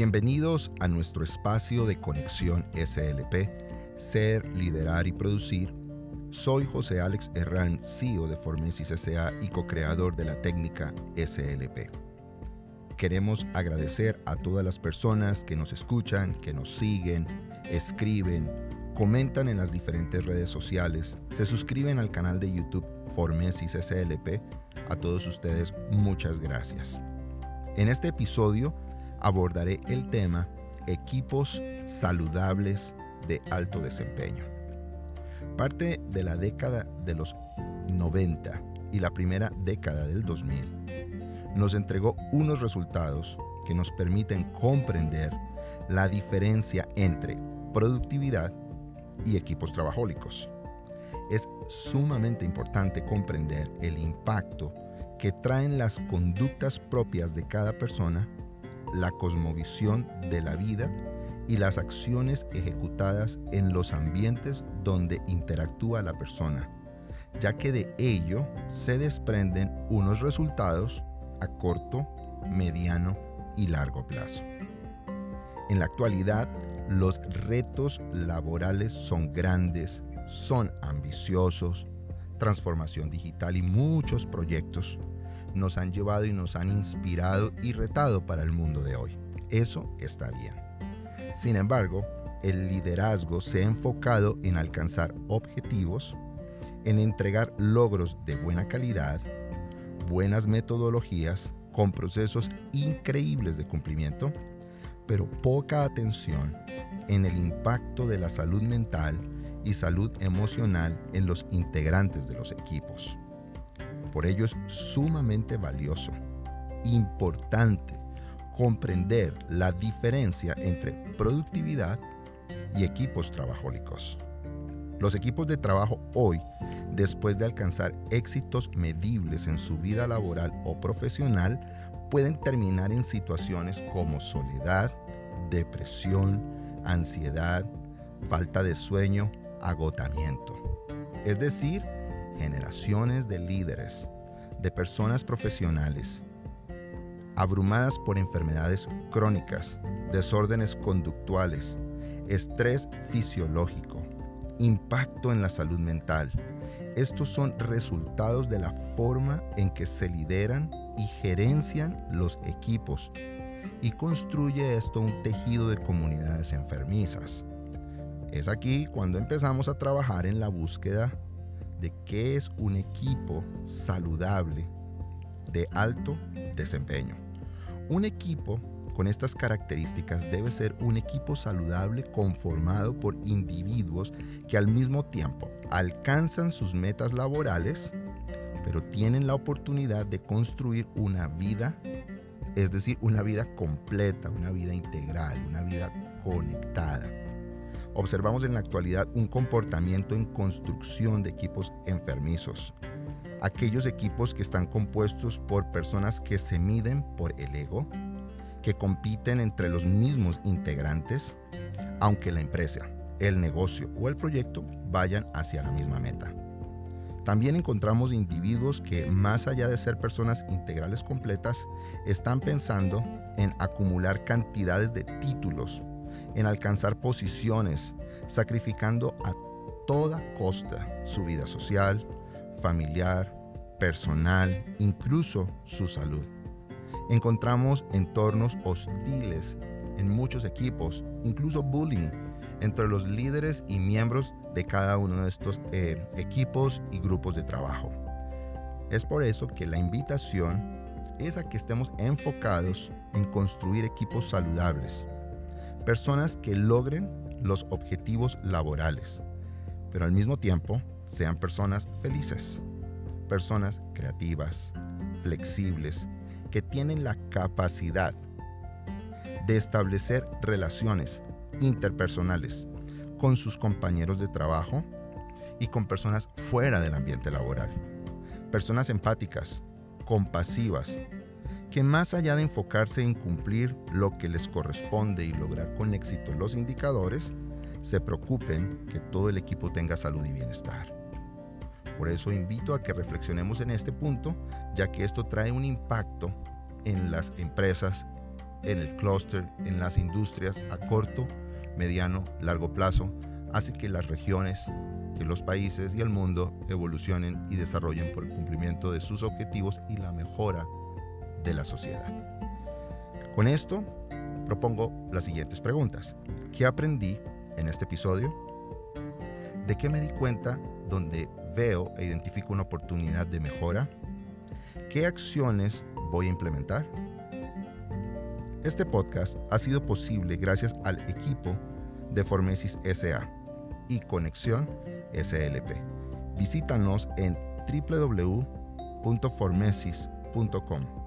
Bienvenidos a nuestro espacio de conexión SLP, Ser, Liderar y Producir. Soy José Alex Herrán, CEO de Formesis S.A. y co-creador de la técnica SLP. Queremos agradecer a todas las personas que nos escuchan, que nos siguen, escriben, comentan en las diferentes redes sociales, se suscriben al canal de YouTube Formesis SLP. A todos ustedes, muchas gracias. En este episodio abordaré el tema equipos saludables de alto desempeño. Parte de la década de los 90 y la primera década del 2000 nos entregó unos resultados que nos permiten comprender la diferencia entre productividad y equipos trabajólicos. Es sumamente importante comprender el impacto que traen las conductas propias de cada persona la cosmovisión de la vida y las acciones ejecutadas en los ambientes donde interactúa la persona, ya que de ello se desprenden unos resultados a corto, mediano y largo plazo. En la actualidad, los retos laborales son grandes, son ambiciosos, transformación digital y muchos proyectos nos han llevado y nos han inspirado y retado para el mundo de hoy. Eso está bien. Sin embargo, el liderazgo se ha enfocado en alcanzar objetivos, en entregar logros de buena calidad, buenas metodologías con procesos increíbles de cumplimiento, pero poca atención en el impacto de la salud mental y salud emocional en los integrantes de los equipos. Por ello es sumamente valioso, importante, comprender la diferencia entre productividad y equipos trabajólicos. Los equipos de trabajo hoy, después de alcanzar éxitos medibles en su vida laboral o profesional, pueden terminar en situaciones como soledad, depresión, ansiedad, falta de sueño, agotamiento. Es decir, generaciones de líderes, de personas profesionales, abrumadas por enfermedades crónicas, desórdenes conductuales, estrés fisiológico, impacto en la salud mental. Estos son resultados de la forma en que se lideran y gerencian los equipos y construye esto un tejido de comunidades enfermizas. Es aquí cuando empezamos a trabajar en la búsqueda de qué es un equipo saludable de alto desempeño. Un equipo con estas características debe ser un equipo saludable conformado por individuos que al mismo tiempo alcanzan sus metas laborales, pero tienen la oportunidad de construir una vida, es decir, una vida completa, una vida integral, una vida conectada observamos en la actualidad un comportamiento en construcción de equipos enfermizos. Aquellos equipos que están compuestos por personas que se miden por el ego, que compiten entre los mismos integrantes, aunque la empresa, el negocio o el proyecto vayan hacia la misma meta. También encontramos individuos que, más allá de ser personas integrales completas, están pensando en acumular cantidades de títulos en alcanzar posiciones, sacrificando a toda costa su vida social, familiar, personal, incluso su salud. Encontramos entornos hostiles en muchos equipos, incluso bullying entre los líderes y miembros de cada uno de estos eh, equipos y grupos de trabajo. Es por eso que la invitación es a que estemos enfocados en construir equipos saludables, personas que logren los objetivos laborales, pero al mismo tiempo sean personas felices, personas creativas, flexibles, que tienen la capacidad de establecer relaciones interpersonales con sus compañeros de trabajo y con personas fuera del ambiente laboral. Personas empáticas, compasivas, que más allá de enfocarse en cumplir lo que les corresponde y lograr con éxito los indicadores, se preocupen que todo el equipo tenga salud y bienestar. Por eso invito a que reflexionemos en este punto, ya que esto trae un impacto en las empresas en el clúster, en las industrias a corto, mediano, largo plazo, hace que las regiones, que los países y el mundo evolucionen y desarrollen por el cumplimiento de sus objetivos y la mejora de la sociedad. Con esto, propongo las siguientes preguntas. ¿Qué aprendí en este episodio? ¿De qué me di cuenta donde veo e identifico una oportunidad de mejora? ¿Qué acciones voy a implementar? Este podcast ha sido posible gracias al equipo de Formesis SA y Conexión SLP. Visítanos en www.formesis.com.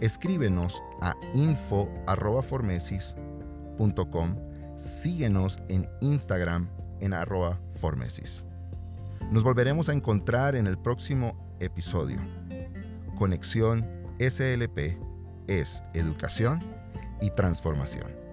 Escríbenos a info.formesis.com. Síguenos en Instagram en arroba formesis. Nos volveremos a encontrar en el próximo episodio. Conexión SLP es educación y transformación.